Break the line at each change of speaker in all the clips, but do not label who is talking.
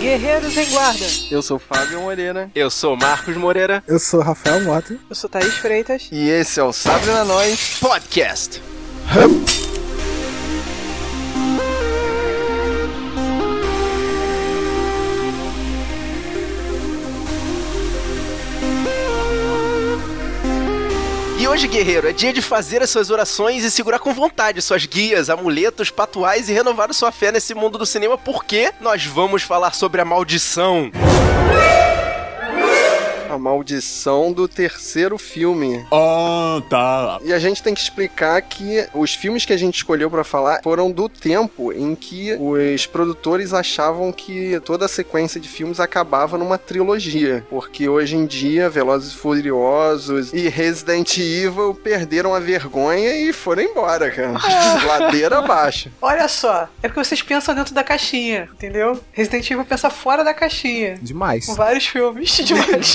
Guerreiros em Guarda.
Eu sou Fábio Moreira.
Eu sou Marcos Moreira.
Eu sou Rafael Mota.
Eu sou Thaís Freitas.
E esse é o Sabre na Nós
Podcast. E hoje, guerreiro, é dia de fazer as suas orações e segurar com vontade suas guias, amuletos, patuais e renovar sua fé nesse mundo do cinema, porque nós vamos falar sobre a maldição.
Maldição do terceiro filme.
Ah, tá.
E a gente tem que explicar que os filmes que a gente escolheu pra falar foram do tempo em que os produtores achavam que toda a sequência de filmes acabava numa trilogia. Porque hoje em dia, Velozes e Furiosos e Resident Evil perderam a vergonha e foram embora, cara. Ladeira abaixo.
Olha só, é porque vocês pensam dentro da caixinha, entendeu? Resident Evil pensa fora da caixinha.
Demais.
Com vários filmes. Demais.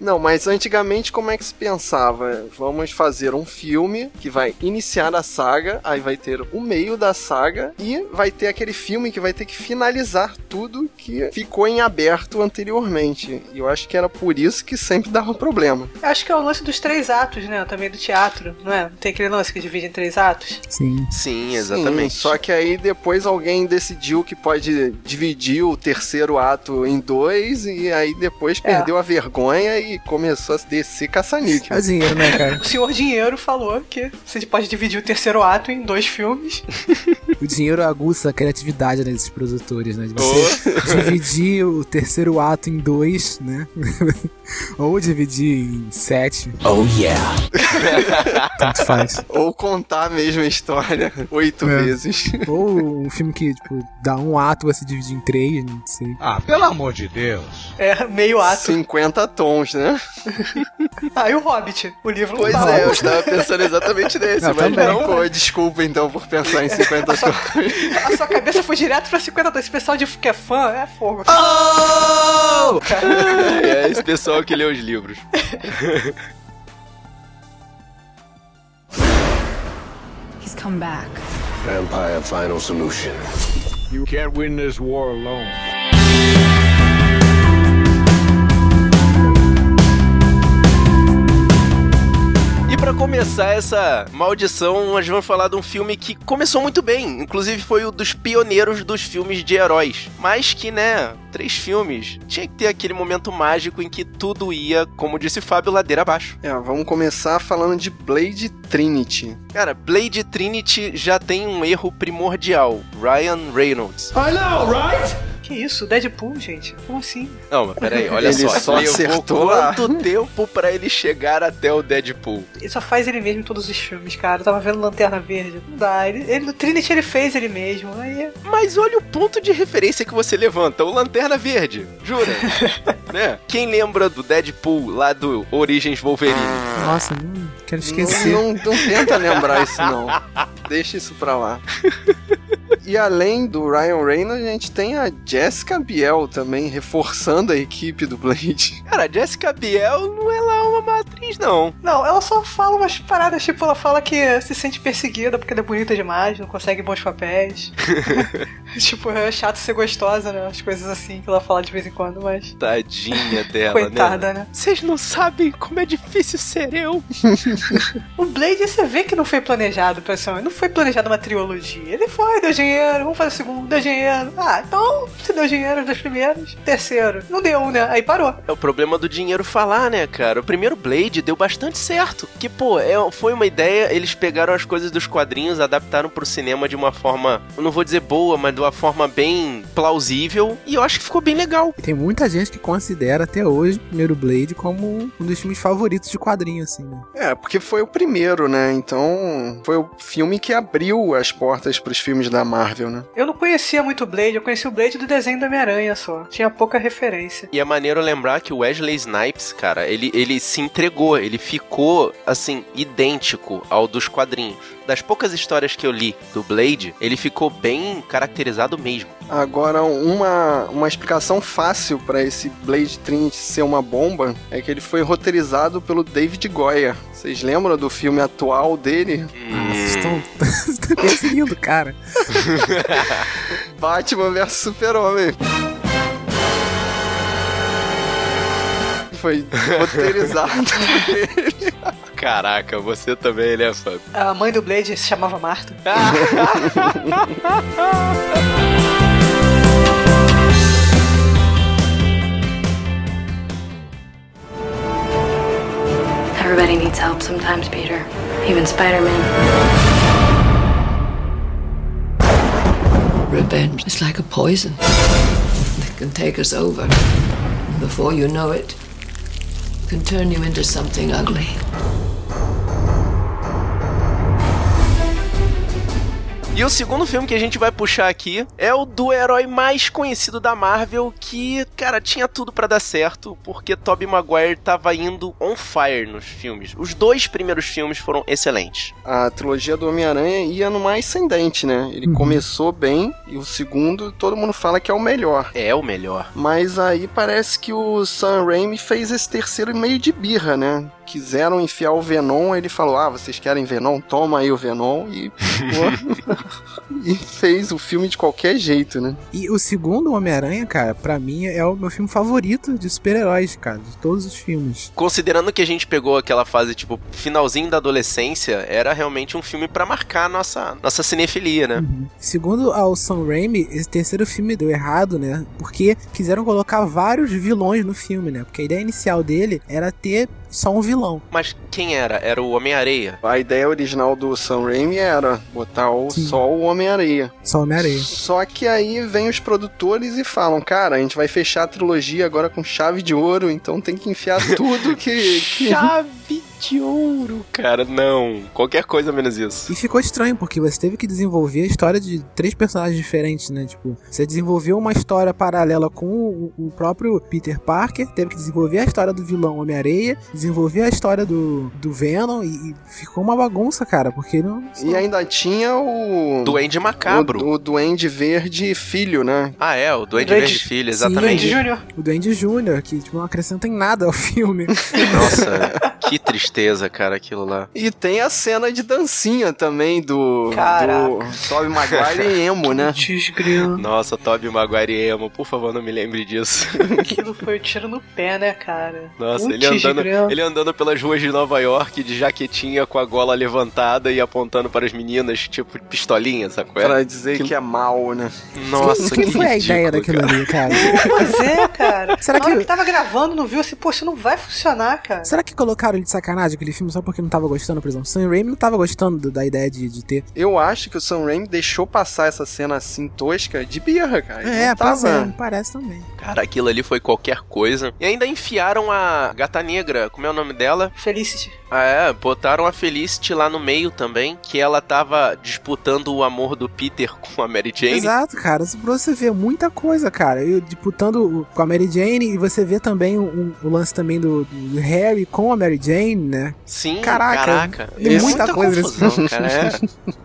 Não, mas antigamente como é que se pensava? Vamos fazer um filme que vai iniciar a saga, aí vai ter o meio da saga e vai ter aquele filme que vai ter que finalizar tudo que ficou em aberto anteriormente. E eu acho que era por isso que sempre dava problema.
Acho que é o lance dos três atos, né? Também do teatro, não é? Não tem aquele lance que divide em três atos?
Sim.
Sim, exatamente.
Sim, só que aí depois alguém decidiu que pode dividir o terceiro ato em dois e aí depois
É.
perdeu a vergonha e começou a descer caça-níquel.
É o dinheiro, né, cara?
O senhor Dinheiro falou que você pode dividir o terceiro ato em dois filmes.
O dinheiro aguça a criatividade né, desses produtores, né? De você dividir o terceiro ato em dois, né? Ou dividir em sete.
Oh, yeah.
Tanto faz.
Ou contar a mesma história oito
É.
vezes.
Ou um filme que, tipo, dá um ato, você divide em três, não sei.
Ah, pelo amor de Deus.
É, meio ato.
50 tons, né?
Ah, e o Hobbit, o livro
Pois
Não.
é, eu estava pensando exatamente nesse,
Eu
mas
também.
não, pô, desculpa então por pensar em 50 tons.
A sua cabeça foi direto pra 50 Esse pessoal de que é fã é fogo.
É esse pessoal que lê os livros.
He's come back.
Vampire Final Solution.
You can't win this war alone.
Começar essa maldição, nós vamos falar de um filme que começou muito bem, inclusive foi um dos pioneiros dos filmes de heróis. Mas que, né, três filmes, tinha que ter aquele momento mágico em que tudo ia, como disse Fábio, ladeira abaixo.
É, vamos começar falando de Blade Trinity.
Cara, Blade Trinity já tem um erro primordial, Ryan Reynolds.
I know, right?
Que isso? Deadpool, gente? Como assim?
Não, mas peraí, olha
Ele
só,
só
levou
acertou lá.
quanto tempo pra ele chegar até o Deadpool?
Ele só faz ele mesmo em todos os filmes, cara. Eu tava vendo Lanterna Verde. Não dá. Ele, ele, no Trinity ele fez ele mesmo. Aí
Mas olha o ponto de referência que você levanta, o Lanterna Verde, jura? né? Quem lembra do Deadpool lá do Origens Wolverine?
Nossa, não quero
Não,
esquecer.
não, não tenta lembrar isso não. Deixa isso pra lá. E além do Ryan Reynolds, a gente tem a Jessica Biel também, reforçando a equipe do Blade.
Cara, a Jessica Biel não é lá uma atriz, não.
Não, ela só fala umas paradas, tipo, ela fala que se sente perseguida porque ela é bonita demais, não consegue bons papéis. tipo, é chato ser gostosa, né? As coisas assim que ela fala de vez em quando, mas.
Tadinha dela,
Coitada,
né?
né?
Vocês não sabem como é difícil ser eu.
O Blade, você vê que não foi planejado, pessoal. Não foi planejado uma trilogia. Ele foi, deu dinheiro, vamos fazer o segundo, deu dinheiro. Ah, então, se deu dinheiro dos primeiros, terceiro. Não deu, né? Aí parou.
É o problema do dinheiro falar, né, cara? O primeiro Blade deu bastante certo. Que, pô, é, foi uma ideia, eles pegaram as coisas dos quadrinhos, adaptaram pro cinema de uma forma, eu não vou dizer boa, mas de uma forma bem plausível. E eu acho que ficou bem legal.
E tem muita gente que considera até hoje o primeiro Blade como um dos filmes favoritos de quadrinho, assim, né?
É, porque foi o primeiro, né? Então, foi o filme que abriu as portas pros filmes da Marvel, né?
Eu não conhecia muito o Blade, eu conheci o Blade do desenho do Homem-Aranha só. Tinha pouca referência.
E é maneiro lembrar que o Wesley Snipes, cara, ele, ele se entregou, ele ficou, assim, idêntico ao dos quadrinhos. Das poucas histórias que eu li do Blade, ele ficou bem caracterizado mesmo.
Agora, uma, uma explicação fácil pra esse Blade Trinity ser uma bomba é que ele foi roteirizado pelo David Goyer. Vocês lembram do filme atual dele?
Ah, vocês estão estão perseguindo, cara.
Batman vs Super-Homem. Foi roteirizado por ele.
Caraca, você também, né, Fábio?
A mãe do Blade se chamava Marta.
Everybody needs help sometimes, Peter. Even Spider-Man.
Revenge is like a poison that can take us over. Before you know it, can turn you into something ugly.
E o segundo filme que a gente vai puxar aqui é o do herói mais conhecido da Marvel, que, cara, tinha tudo pra dar certo, porque Tobey Maguire tava indo on fire nos filmes. Os dois primeiros filmes foram excelentes.
A trilogia do Homem-Aranha ia numa ascendente, né? Ele começou bem e o segundo todo mundo fala que é o melhor.
É o melhor.
Mas aí parece que o Sam Raimi fez esse terceiro meio de birra, né? Quiseram enfiar o Venom, ele falou: Ah, vocês querem Venom? Toma aí o Venom. E, e fez o filme de qualquer jeito, né?
E o segundo Homem-Aranha, cara, pra mim é o meu filme favorito de super-heróis, cara, de todos os filmes.
Considerando que a gente pegou aquela fase, tipo, finalzinho da adolescência, era realmente um filme pra marcar nossa, nossa cinefilia, né?
Segundo ao Sam Raimi, esse terceiro filme deu errado, né? Porque quiseram colocar vários vilões no filme, né? Porque a ideia inicial dele era ter só um vilão.
Mas quem era? Era o Homem-Areia.
A ideia original do Sam Raimi era botar o, só o Homem-Areia.
Só Homem-Areia.
Só que aí vem os produtores e falam, cara, a gente vai fechar a trilogia agora com chave de ouro, então tem que enfiar tudo que... que...
Chave de ouro, cara. Não. Qualquer coisa menos isso.
E ficou estranho, porque você teve que desenvolver a história de três personagens diferentes, né? Tipo, você desenvolveu uma história paralela com o, o próprio Peter Parker, teve que desenvolver a história do vilão Homem-Areia, desenvolver a história do, do Venom, e, e ficou uma bagunça, cara, porque não.
E ainda tinha o...
Duende Macabro.
O, o Duende Verde Filho, né?
Ah, é, o Duende
Duende-
Verde Filho,
Sim,
exatamente.
Duende Júnior.
O Duende Júnior, que tipo, não acrescenta em nada ao filme.
Nossa, que tristeza, cara, aquilo lá.
E tem a cena de dancinha também do...
Caraca.
Do Tobey Maguire e Emo, né?
Nossa, Tobey Maguire e Emo, por favor, não me lembre disso.
Aquilo foi o tiro no pé, né, cara?
Nossa,
Putz,
ele andando, ele andando pelas ruas de Nova York de jaquetinha com a gola levantada e apontando para as meninas, tipo pistolinha, sacou?
Pra dizer que é mal, né?
Nossa,
que
que
foi a
ridículo,
ideia daquilo
cara.
ali, cara?
Pois é, cara.
Será
Na hora
que-
que tava gravando, não viu assim, poxa, não vai funcionar, cara.
Será que colocaram ele de sacanagem aquele filme só porque não tava gostando, por exemplo? Sam Raimi não tava gostando do- da ideia de, de ter.
Eu acho que o Sam Raimi deixou passar essa cena assim tosca de birra, cara.
É,
não
é,
tava...
parece também.
Cara, aquilo ali foi qualquer coisa. E ainda enfiaram a gata negra, como é o nome dela?
Felicity.
Ah, é, botaram a Felicity lá no meio também, que ela tava disputando o amor do Peter com a Mary Jane.
Exato, cara. Você ver muita coisa, cara. Eu disputando o- com a Mary Jane e você vê também o, o lance também do, do Harry com a Mary Jane, né?
Sim,
Caraca,
caraca.
tem
É
muita coisa nesse
confusão, cara.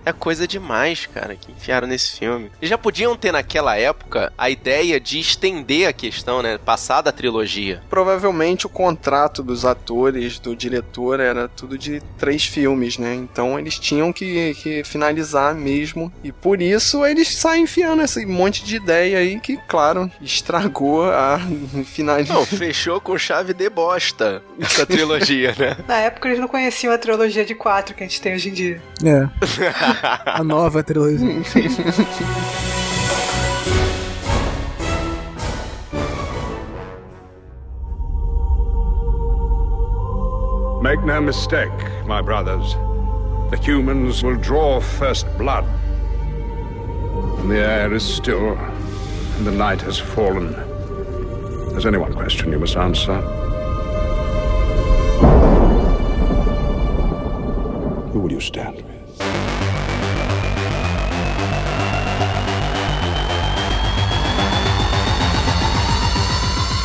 É, é coisa demais, cara, que enfiaram nesse filme. Eles já podiam ter naquela época a ideia de estender a questão, né? Passar da trilogia.
Provavelmente o contrato dos atores, do diretor, era tudo de três filmes, né? Então eles tinham que, que finalizar mesmo. E por isso eles saem enfiando esse monte de ideia aí que, claro, estragou a finalização.
Não, fechou com chave de bosta essa trilogia, né?
Na época eles não conheciam a trilogia de quatro que a gente tem hoje em dia.
É. a nova trilogia.
Make no mistake, my brothers. The humans will draw first blood. The air is still, and the night has fallen. There's only one question you must answer. Who will you stand with?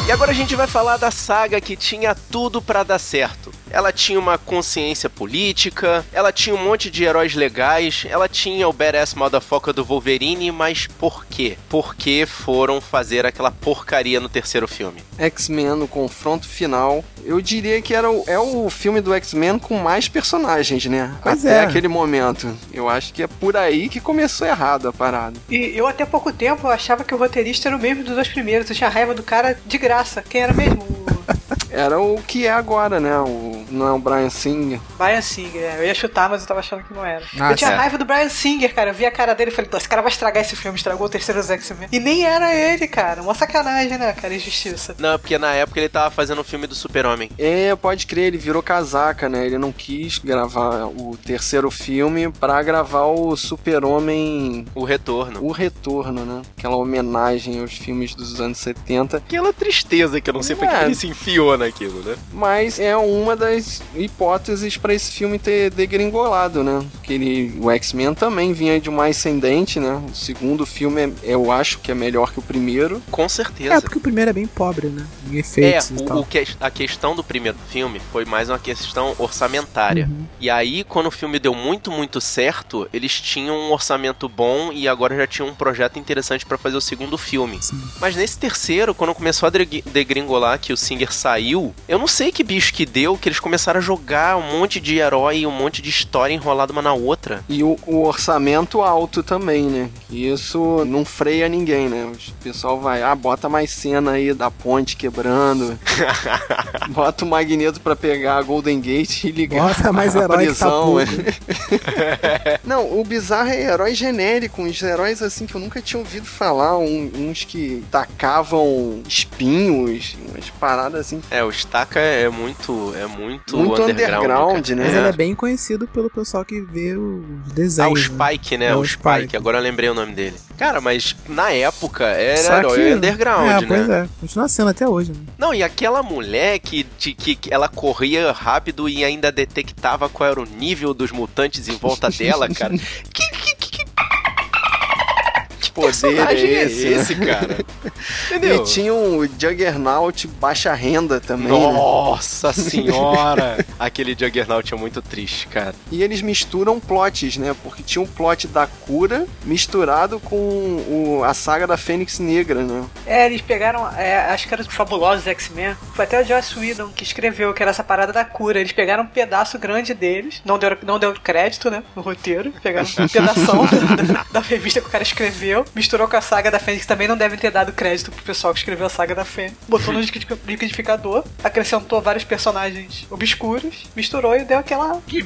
E agora a gente vai falar da saga que tinha tudo pra dar certo. Ela tinha uma consciência política, ela tinha um monte de heróis legais, ela tinha o badass motherfucker do Wolverine, mas por quê? Porque foram fazer aquela porcaria no terceiro filme.
X-Men no confronto final. Eu diria que era o, é o filme do X-Men com mais personagens, né?
Pois
até
é.
aquele momento. Eu acho que é por aí que começou errado a parada.
E eu até pouco tempo achava que o roteirista era o mesmo dos dois primeiros. Eu tinha raiva do cara de graça. Quem era mesmo?
Era o que é agora, né? O, não é o Brian Singer.
Brian Singer. é. Eu ia chutar, mas eu tava achando que não era.
Ah,
eu tinha
é.
raiva do Brian Singer, cara. Eu vi a cara dele e falei, "Pô, esse cara vai estragar esse filme. Estragou o terceiro X-Men. E nem era ele, cara. Uma sacanagem, né, cara? Injustiça.
Não, porque na época ele tava fazendo o filme do Super-Homem.
É, pode crer, ele virou casaca, né? Ele não quis gravar o terceiro filme pra gravar o Super-Homem
O Retorno.
O Retorno, né? Aquela homenagem aos filmes dos anos 70.
Aquela tristeza que eu não sei pra que
É.
ele se enfiou naquilo, né?
Mas é uma das hipóteses pra esse filme ter degringolado, né? Que ele, o X-Men também vinha de uma ascendente, né? O segundo filme, é- eu acho que é melhor que o primeiro.
Com
É,
certeza.
porque o primeiro é bem pobre, né? Em
É,
efeitos e
o,
tal.
o que- a questão do primeiro filme foi mais uma questão orçamentária.
Uhum.
E aí, quando o filme deu muito, muito certo, eles tinham um orçamento bom e agora já tinham um projeto interessante pra fazer o segundo filme.
Sim.
Mas nesse terceiro, quando começou a degri- degringolar que o Singer saiu, eu não sei que bicho que deu, que eles começaram a jogar um monte de herói, um monte de história enrolada uma na outra.
E o, o orçamento alto também, né? Isso não freia ninguém, né? O pessoal vai, ah, bota mais cena aí da ponte quebrando. bota o magneto pra pegar a Golden Gate e ligar
Bota mais
a
herói que tá
prisão.
pouco.
Não, o bizarro é herói genérico, uns heróis assim que eu nunca tinha ouvido falar, um- uns que tacavam espinhos, umas paradas assim.
É, o Staka é muito. É muito,
Muito
underground.
underground,
cara.
né?
Mas
É.
ele é bem conhecido pelo pessoal que vê os
Ah,
desenhos.
o
né?
Spike, né?
É,
o
o
Spike.
Spike.
Agora eu lembrei o nome dele. Cara, mas na época era
Só
herói
que-
underground,
é,
né?
pois é. Continua sendo até hoje, né?
Não, e aquela mulher que, de- que, que ela corria rápido e ainda detectava qual era o nível dos mutantes em volta dela, cara. Que Que
poder é
personagem é
esse?
esse,
né?
cara? Entendeu?
E tinha um Juggernaut baixa renda também. né?
Nossa senhora! Aquele Juggernaut é muito triste, cara.
E eles misturam plots, né? Porque tinha um plot da cura misturado com o- a saga da Fênix Negra, né?
É, eles pegaram, é, acho que era os fabulosos X-Men. Foi até o Joss Whedon que escreveu que era essa parada da cura. Eles pegaram um pedaço grande deles, não deu, não deu crédito, né, no roteiro. Pegaram um pedação da, da- da revista que o cara escreveu, misturou com a saga da Fênix, que também não devem ter dado crédito pro pessoal que escreveu a saga da Fênix. Botou no liquidi- liquidificador, acrescentou vários personagens obscuros, misturou e deu aquela... Que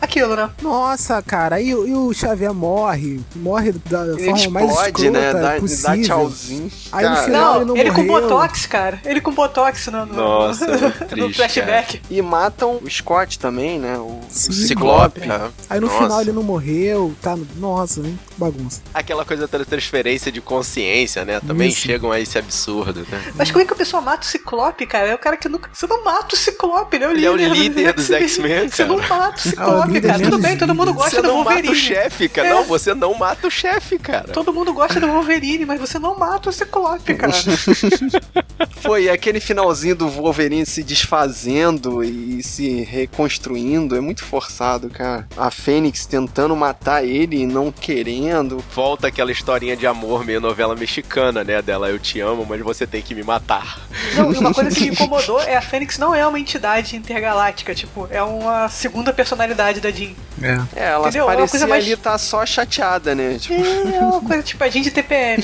Aquilo, né?
Nossa, cara, e, o- e o Xavier morre, morre da
Ele
forma mais
explode,
escrota
né? Dá, dá
possível.
tchauzinho.
Aí no
Cara,
final- ele
Não,
não
ele com. Botox, cara. Ele com Botox no, no,
Nossa, muito
no
triste,
flashback.
E matam o Scott também, né? O,
Sim.
o
Ciclope. ah,
Aí no
nossa.
final ele não morreu, tá? Nossa, hein? Que bagunça.
Aquela coisa da transferência de consciência, né? Também
Isso.
chegam a esse absurdo, né?
Mas como é que a pessoa mata o Ciclope, cara? É o cara que nunca. Você não mata o Ciclope, ele é o
Ele é o
líder,
líder dos X-Men,
Você não mata o
Ah, o
Ciclope,
líder
cara. Tudo bem, todo mundo
líder.
gosta
Você
do
não mata
Wolverine.
o chefe, cara.
É.
Não, você não mata o chefe, cara.
Todo mundo gosta do Wolverine, mas você não mata o Ciclope, cara.
Foi aquele finalzinho do Wolverine se desfazendo e se reconstruindo. É muito forçado, cara. A Fênix tentando matar ele e não querendo.
Volta aquela historinha de amor meio novela mexicana, né? Dela, eu te amo, mas você tem que me matar.
Não, e uma coisa que me incomodou é a Fênix não é uma entidade intergaláctica, tipo, é uma segunda personalidade da Jean.
É.
É, ela
Entendeu? É uma
parecia
coisa mais-
ali tá só chateada, né? Tipo,
É uma coisa tipo a Jean de TPM.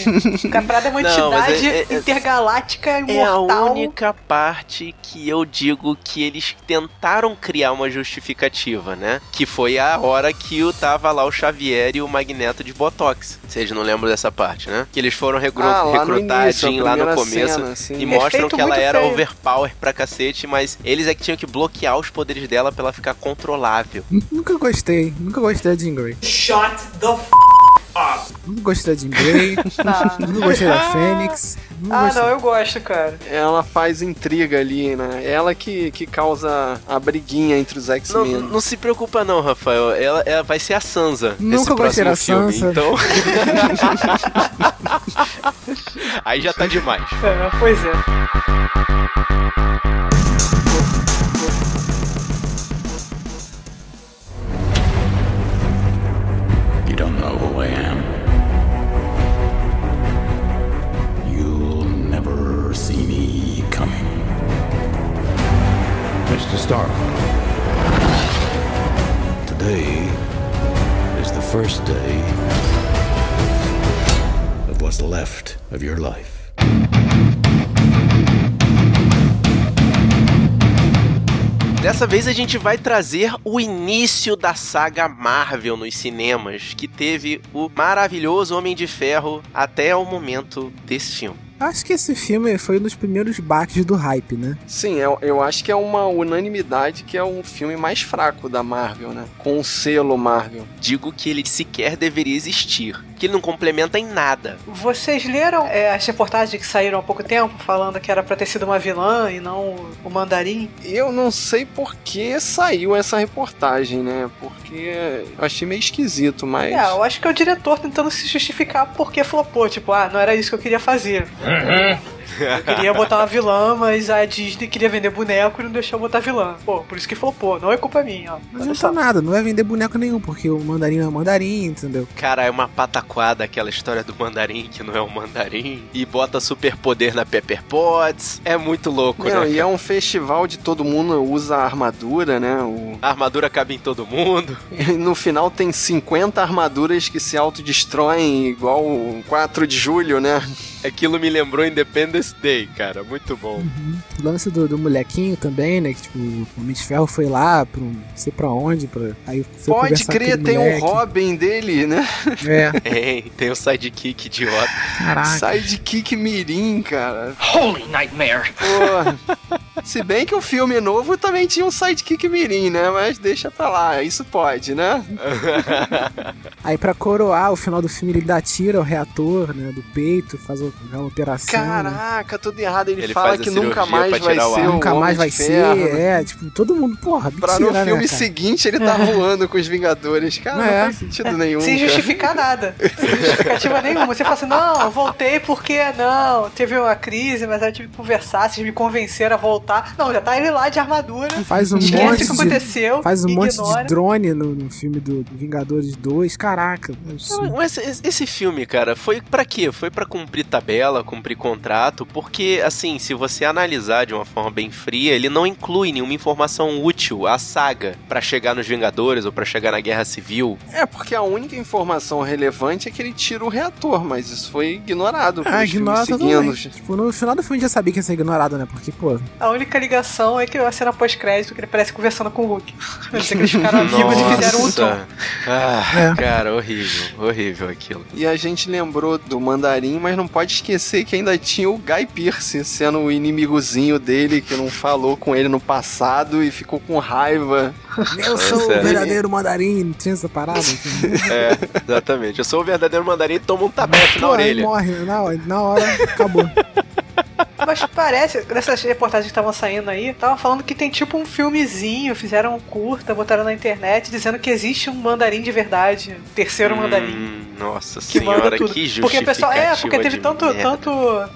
A Prada é uma
Não, mas
entidade
é- é-
intergaláctica,
É a
imortal.
única parte que eu digo que eles tentaram criar uma justificativa, né? Que foi a hora que o tava lá o Xavier e o Magneto de Botox. Vocês não lembram dessa parte, né? Que eles foram recru
Ah, lá no
recrutar a Jean lá no começo
cena, assim.
e mostram
Efeito
que ela era
feio.
overpower pra cacete, mas eles é que tinham que bloquear os poderes dela pra ela ficar controlável.
Nunca gostei, nunca gostei da Jean Grey.
Shut the f
Nunca gostei da Jean Grey,
Ah.
nunca gostei da Fênix. Nunca
Ah,
gostei.
não, eu gosto, cara.
ela faz intriga ali, né? Ela que, que causa a briguinha entre os
Não,
X-Men.
não se preocupa não, Rafael. Ela, ela vai ser a Sansa
Nunca gostei
próximo
da
filme.
Sansa.
Então. Aí já tá demais.
É, pois é. start.
Today is the first day of what's left of your life.
Dessa vez a gente vai trazer o início da saga Marvel nos cinemas, que teve o maravilhoso Homem de Ferro até o momento desse filme.
Acho que esse filme foi um dos primeiros baques do hype, né?
Sim, eu, eu acho que é uma unanimidade que é um filme mais fraco da Marvel, né? Com o selo Marvel.
Digo que ele sequer deveria existir, que ele não complementa em nada.
Vocês leram é, as reportagens que saíram há pouco tempo falando que era pra ter sido uma vilã e não o mandarim?
Eu não sei por que saiu essa reportagem, né? Porque eu achei meio esquisito, mas.
É, eu acho que é o diretor tentando se justificar porque flopou. Tipo, ah, não era isso que eu queria fazer. Eu queria botar uma vilã, mas a Disney queria vender boneco e não deixou eu botar vilã. Pô, por isso que flopou. Não é culpa minha, ó.
Mas não
só.
tá nada, não vai vender boneco nenhum, porque o mandarim é o mandarim, entendeu?
Cara, é uma pataquada aquela história do mandarim que não é um mandarim. E bota superpoder na Pepper Potts. É muito louco,
Não,
né?
e é um festival de todo mundo usa armadura, né? O...
A armadura cabe em todo mundo.
E no final tem 50 armaduras que se autodestroem igual o 4 de julho, né?
Aquilo me lembrou Independence Day, cara. Muito bom.
O lance do, do molequinho também, né? Que tipo, o Homem de Ferro foi lá pra um, não sei pra onde, pra. Aí foi
Pode crer, tem um
moleque.
Robin dele, né?
É,
Tem, tem o sidekick idiota.
caraca.
Sidekick Mirim, cara.
Holy nightmare!
Pô. Se bem que o filme novo também tinha um sidekick Mirim, né? Mas deixa pra lá, isso pode, né?
Aí pra coroar o final do filme, ele dá tiro ao reator, né? Do peito, faz o- a operação. né?
Caraca, tudo errado. Ele,
Ele
fala que nunca mais vai ser
Nunca mais vai ser, é, tipo, todo mundo, porra, mentira,
Pra no
né,
filme
cara?
seguinte ele tá voando com os Vingadores. Cara,
É.
não faz sentido nenhum.
Sem
cara.
justificar nada. Sem justificativa nenhuma. Você fala assim, não, eu voltei porque não, teve uma crise, mas aí eu tive que conversar, vocês me convenceram a voltar. Não, já tá ele lá de armadura.
Faz um
Esquece
monte
o que
de-
aconteceu.
Faz um monte
ignora.
de drone no, no filme do, do Vingadores 2, caraca.
Não, Mas esse, esse filme, cara, foi pra quê? Foi pra cumprir tabela, cumprir contrato, porque, assim, se você analisar de uma forma bem fria, ele não inclui nenhuma informação útil à saga pra chegar nos Vingadores ou pra chegar na Guerra Civil.
É, porque a única informação relevante é que ele tira o reator, mas isso foi ignorado
Ah,
pelos
ignora
filmes
totalmente.
seguintes.
Tipo, no final do filme já sabia que ia ser ignorado, né? Porque, pô,
A única ligação é que a cena pós-crédito que ele parece conversando com o Hulk. Eu sei que eles ficaram amigos e fizeram um tom.
Ah,
É.
cara, horrível, horrível aquilo.
E a gente lembrou do Mandarim, mas não pode esquecer que ainda tinha o Guy Pearce sendo o inimigozinho dele, que não falou com ele no passado e ficou com raiva.
eu sou o verdadeiro mandarim, não tinha essa parada.
É, exatamente. Eu sou o verdadeiro mandarim e tomo um tabefe na orelha.
morre, na hora, na hora acabou.
Mas parece, nessas reportagens que estavam saindo aí, estavam falando que tem tipo um filmezinho, fizeram um curta, botaram na internet, dizendo que existe um mandarim de verdade, um terceiro mandarim.
Hum, nossa
Que manda
senhora,
tudo.
que justificativa
porque o pessoal, é, porque teve tanto,
merda.
tanto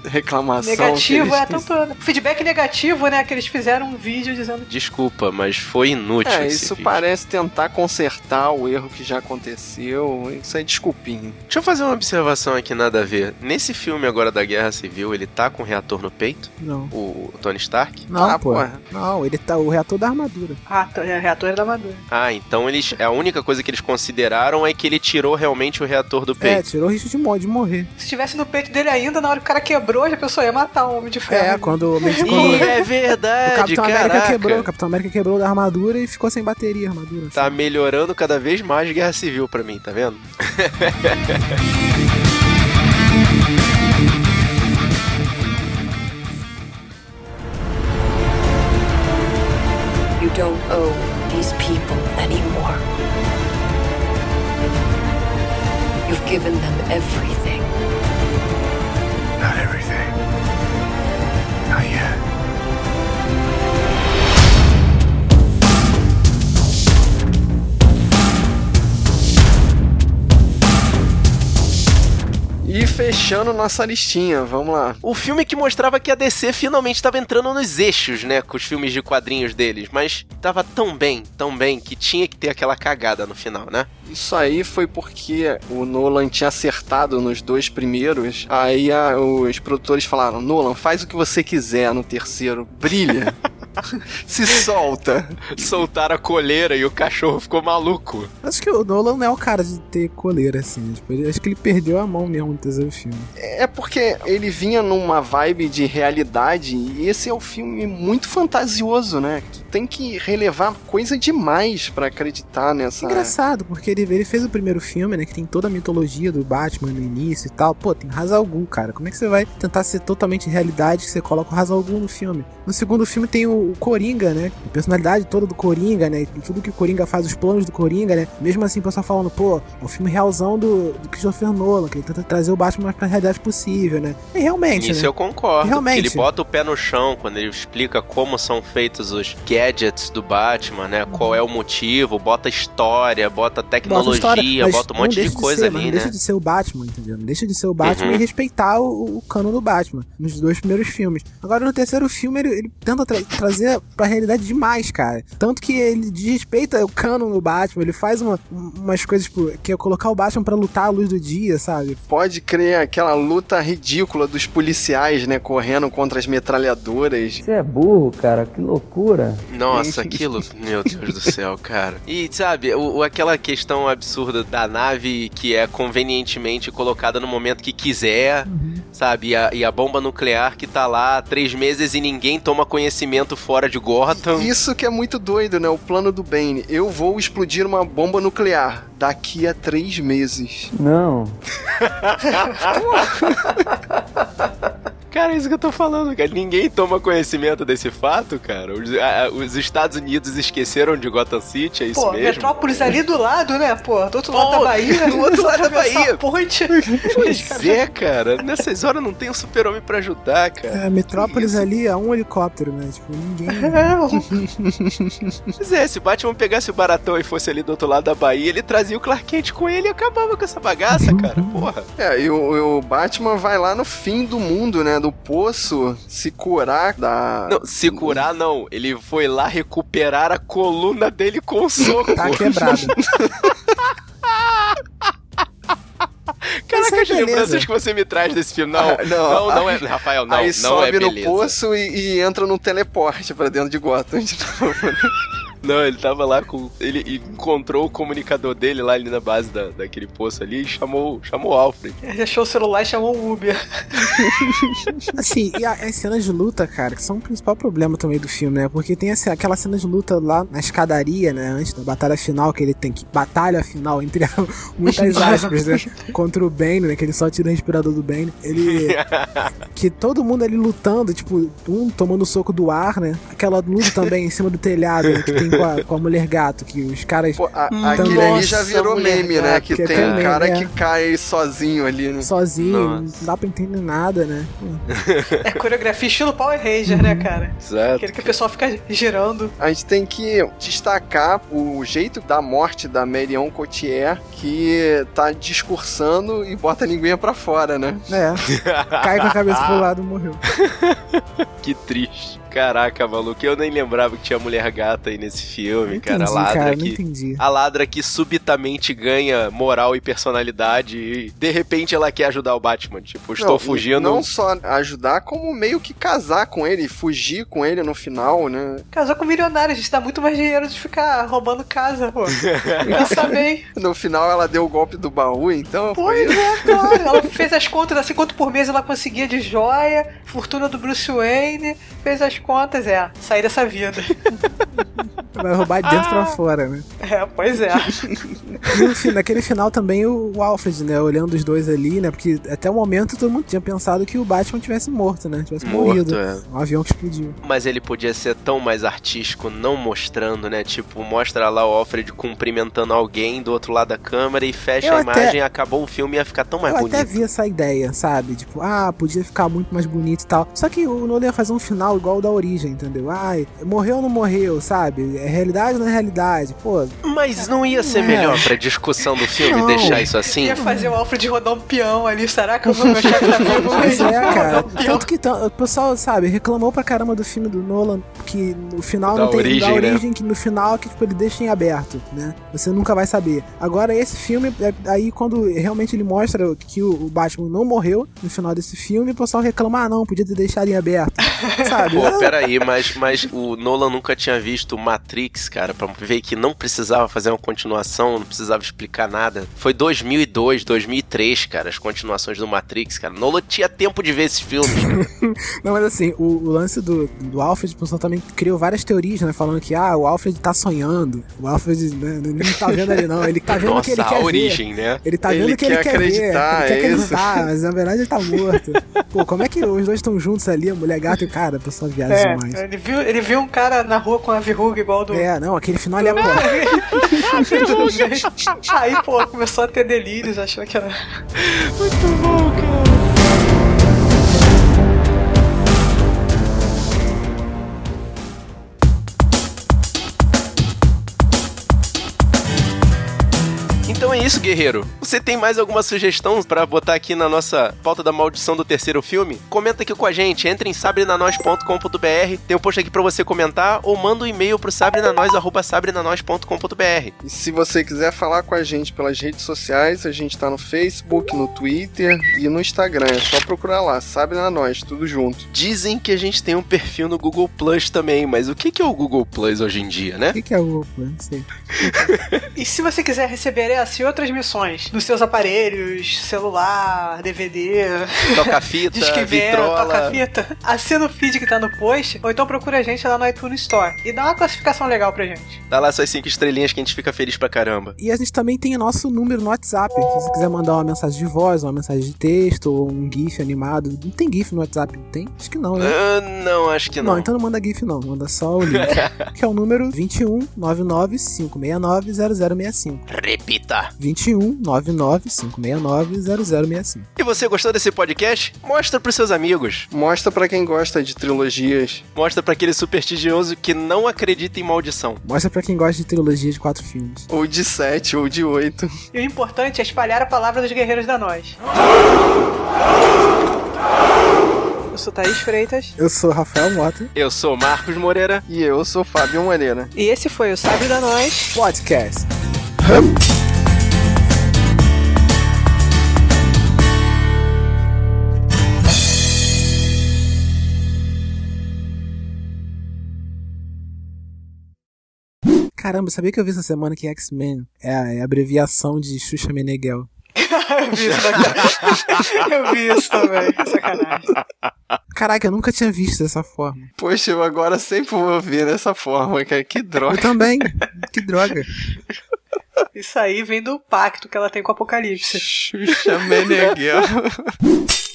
Reclamação.
negativo, é, tanto feedback negativo, né, que eles fizeram um vídeo dizendo
Desculpa, mas foi inútil
É,
esse
isso
vídeo.
parece tentar consertar o erro que já aconteceu. Isso é desculpinho.
Deixa eu fazer uma observação aqui, nada a ver. Nesse filme agora da Guerra Civil, ele tá com o reator no peito?
Não.
O Tony Stark?
Não,
Ah,
pô.
porra.
Não, ele tá o reator da armadura.
Ah, tá, é reator da Madura.
Ah, então eles. A única coisa que eles consideraram é que ele tirou realmente o reator do
É,
peito.
tirou o risco de, de morrer.
Se tivesse no peito dele ainda, na hora que o cara quebrou, já pensou, ia matar o Homem de Ferro.
É, quando o Homem de
Ih,
quando
é
o
verdade,
Capitão América quebrou, o Capitão América quebrou da armadura e ficou sem bateria a armadura.
Tá melhorando cada vez mais Guerra Civil pra mim, tá vendo?
don't owe these people anymore. You've given them everything.
Not everything.
E fechando nossa listinha, vamos lá.
O filme que mostrava que a DC finalmente estava entrando nos eixos, né? Com os filmes de quadrinhos deles. Mas tava tão bem, tão bem, que tinha que ter aquela cagada no final, né?
Isso aí foi porque o Nolan tinha acertado nos dois primeiros. Aí a- os produtores falaram: Nolan, faz o que você quiser no terceiro, brilha. Se solta.
Soltaram a coleira e o cachorro ficou maluco.
Acho que o Nolan não é o cara de ter coleira, assim. Tipo, ele- acho que ele perdeu a mão mesmo no terceiro filme.
É porque ele vinha numa vibe de realidade e esse é um filme muito fantasioso, né? Tu tem que relevar coisa demais pra acreditar nessa.
Engraçado, porque ele, ele fez o primeiro filme, né? Que tem toda a mitologia do Batman no início e tal. Pô, tem Ra's al Ghul, cara. Como é que você vai tentar ser totalmente realidade que você coloca o Ra's al Ghul no filme? No segundo filme tem o, o Coringa, né? A personalidade toda do Coringa, né? E tudo que o Coringa faz, os planos do Coringa, né? Mesmo assim, o pessoal falando, pô, é o filme realzão do, do Christopher Nolan, que ele tenta trazer o Batman mais pra realidade possível, né? E realmente,
Isso
né?
eu concordo.
Realmente.
Ele bota o pé no chão quando ele explica como são feitos os gadgets do Batman, né? Qual é o motivo, bota história, bota
Bota
tecnologia,
história,
bota, um monte de coisa
ser,
ali, né?
Não deixa de ser o Batman, entendeu? Não deixa de ser o Batman
Uhum.
e respeitar o, o cano do Batman nos dois primeiros filmes. Agora, no terceiro filme, ele, ele tenta tra- trazer pra realidade demais, cara. Tanto que ele desrespeita o cano do Batman, ele faz uma- umas coisas, tipo, que é colocar o Batman pra lutar à luz do dia, sabe?
Pode crer aquela luta ridícula dos policiais, né? Correndo contra as metralhadoras.
Você é burro, cara, que loucura.
Nossa, aquilo, meu Deus do céu, cara. E sabe, o, o- aquela questão absurda da nave que é convenientemente colocada no momento que quiser, sabe? E a, e a bomba nuclear que tá lá há três meses e ninguém toma conhecimento fora de Gotham.
Isso que é muito doido, né? O plano do Bane. Eu vou explodir uma bomba nuclear daqui a três meses.
Não.
Cara, é isso que eu tô falando, cara. Ninguém toma conhecimento desse fato, cara. Os, a- os Estados Unidos esqueceram de Gotham City, é isso
Pô,
mesmo?
Metrópolis ali do lado, né? Pô, do outro lado
Pô,
da Bahia.
do outro lado da Bahia.
Ponte.
Pois é, cara. Nessas horas não tem um super-homem pra ajudar, cara.
É, Metrópolis ali é um helicóptero, né? Tipo, ninguém.
Pois é, se o Batman pegasse o Baratão e fosse ali do outro lado da Bahia, ele trazia o Clark Kent com ele e acabava com essa bagaça, cara. Porra.
É, e o, e o Batman vai lá no fim do mundo, né? Do poço, se curar da.
Não, se curar, não. Ele foi lá recuperar a coluna dele com o soco.
Tá quebrado.
Caraca,
é
as lembranças que você me traz desse filme. Não,
Ah, não.
não, não, é. Rafael, não,
Aí
não
sobe
é
no
beleza.
poço e, e entra num teleporte pra dentro de Gotham de novo.
Não, ele tava lá com. Ele encontrou o comunicador dele lá ali na base da, daquele poço ali e chamou, chamou o Alfred.
Ele achou o celular e chamou o Uber.
Assim, e a- as cenas de luta, cara, que são o principal problema também do filme, né? Porque tem essa, aquela cena de luta lá na escadaria, né? Antes da batalha final, que ele tem que. Batalha final, entre muitas aspas, né? Contra o Bane, né? Que ele só tira o respirador do Bane. Ele. que todo mundo ali lutando, tipo, um tomando soco do ar, né? Aquela luta também em cima do telhado, né? Que tem com a, com a mulher gato, que os caras.
Pô, a-
Hum,
aquele
nossa,
ali já virou meme, né? Que
que
tem
é
um cara
é.
que cai sozinho ali, né?
Sozinho, não
Nossa.
dá pra entender nada, né?
É coreografia estilo Power Ranger, né, cara?
Exato.
Aquele que o pessoal fica girando.
A gente tem que destacar o jeito da morte da Marion Cotillard, que tá discursando e bota a linguinha pra fora, né?
É. Cai com a cabeça pro lado e morreu.
Que triste. Caraca, maluco, eu nem lembrava que tinha mulher gata aí nesse filme, cara. A ladra
cara,
que.
entendi.
A ladra que subitamente ganha moral e personalidade e de repente ela quer ajudar o Batman. Tipo, estou
Não,
fugindo.
Não só ajudar, como meio que casar com ele, fugir com ele no final, né?
Casou com milionário, a gente dá muito mais dinheiro de ficar roubando casa, pô. Pensa bem.
No final ela deu o golpe do baú, então.
Pois
foi...
é, claro. Ela fez as contas assim, quanto por mês ela conseguia de joia, fortuna do Bruce Wayne, fez as contas, é, sair dessa vida.
Vai roubar de dentro pra fora, né?
É, pois é.
E fi- naquele final também o, Alfred, né? Olhando os dois ali, né? Porque até o momento todo mundo tinha pensado que o Batman tivesse morto, né? Tivesse
Morto,
morrido.
é.
Um avião que explodiu.
Mas ele podia ser tão mais artístico, não mostrando, né? Tipo, mostra lá o Alfred cumprimentando alguém do outro lado da câmera e fecha
Eu
a
até-
imagem, acabou o filme e ia ficar tão mais
Eu
bonito.
até vi essa ideia, sabe? Tipo, ah, podia ficar muito mais bonito e tal. Só que o Nolan ia fazer um final igual o da origem, entendeu? Ai, morreu ou não morreu, sabe? É realidade ou não é realidade? Pô,
Mas não ia ser
É.
melhor pra discussão do filme
Não.
deixar isso assim?
Ia fazer o Alfred rodar um peão ali, será que eu vou meu chefe tá vivo?
Pois é, cara.
Um.
Tanto que o pessoal, sabe, reclamou pra caramba do filme do Nolan, que no final
Da
não tem
origem,
da
né?
origem, que no final que tipo, ele deixa em aberto, né? Você nunca vai saber. Agora, esse filme, é- aí quando realmente ele mostra que o, Batman não morreu no final desse filme, o pessoal reclama, ah, não, podia ter deixado em aberto. sabe? sabe?
Pô, peraí, mas, mas o Nolan nunca tinha visto Matrix, cara, pra ver que não precisava fazer uma continuação, não precisava explicar nada. Foi 2002, 2003, cara, as continuações do Matrix, cara. Nolan tinha tempo de ver esses filmes.
Não, mas assim, o, o lance do, do Alfred, o pessoal também criou várias teorias, né? Falando que, ah, o Alfred tá sonhando. O Alfred né, não tá vendo ali, não. Ele tá vendo o que ele quer
a
ver.
origem, né?
Ele tá vendo o que ele
quer
ver. Ele quer
é isso.
acreditar, mas na verdade ele tá morto. Pô, como é que os dois estão juntos ali, a mulher gata e o cara? A pessoa viaja
É,
demais.
ele viu, ele viu um cara na rua com a verruga igual do.
É, não, aquele final ali é bom.
Aí, pô, começou a ter delírios, achou que era.
Então é isso, guerreiro. Você tem mais alguma sugestão pra botar aqui na nossa pauta da maldição do terceiro filme? Comenta aqui com a gente, entre em sabrenanois.com.br, tem um post aqui pra você comentar, ou manda um e-mail pro sabrenanois.sabrenanois.com.br.
E se você quiser falar com a gente pelas redes sociais, a gente tá no Facebook, no Twitter e no Instagram. É só procurar lá, sabe na nós, tudo junto.
Dizem que a gente tem um perfil no Google Plus também, mas o que que é o Google Plus hoje em dia, né?
O que, que é o Google Plus? Não sei.
E se você quiser receber essa e outras missões nos seus aparelhos, celular, DVD,
Toca-fita,
toca-fita, assina o feed que tá no post, ou então procura a gente lá no iTunes Store e dá uma classificação legal pra gente.
Dá lá suas cinco estrelinhas que a gente fica feliz pra caramba.
E a gente também tem o nosso número no WhatsApp. Se você quiser mandar uma mensagem de voz, uma mensagem de texto, ou um GIF animado. Não tem GIF no WhatsApp? Tem? Acho que não, né?
Ah, não, acho que
Não,
não.
então não manda GIF não, manda só o link. que é o número 21 99 569 0065.
Repita.
21 99 569 0065.
E você gostou desse podcast? Mostra pros seus amigos.
Mostra pra quem gosta de trilogias.
Mostra pra aquele supersticioso que não acredita em maldição.
Mostra pra quem gosta de trilogia de quatro filmes.
Ou de 7, ou de 8.
E o importante é espalhar a palavra dos guerreiros da nós. Eu sou Thaís Freitas
Eu sou Rafael Mota,
Eu sou Marcos Moreira.
E eu sou Fábio Moreira.
e esse foi o Sabre da Nós.
podcast. Caramba, sabia que eu vi essa semana que X-Men é a, é abreviação de Xuxa Meneghel?
eu vi isso daqui. eu vi isso também. Sacanagem.
Caraca, eu nunca tinha visto dessa forma.
Poxa, eu agora sempre vou ver dessa forma, cara. Que
Eu
droga.
também. que droga.
Isso aí vem do pacto que ela tem com o Apocalipse.
Xuxa Meneghel.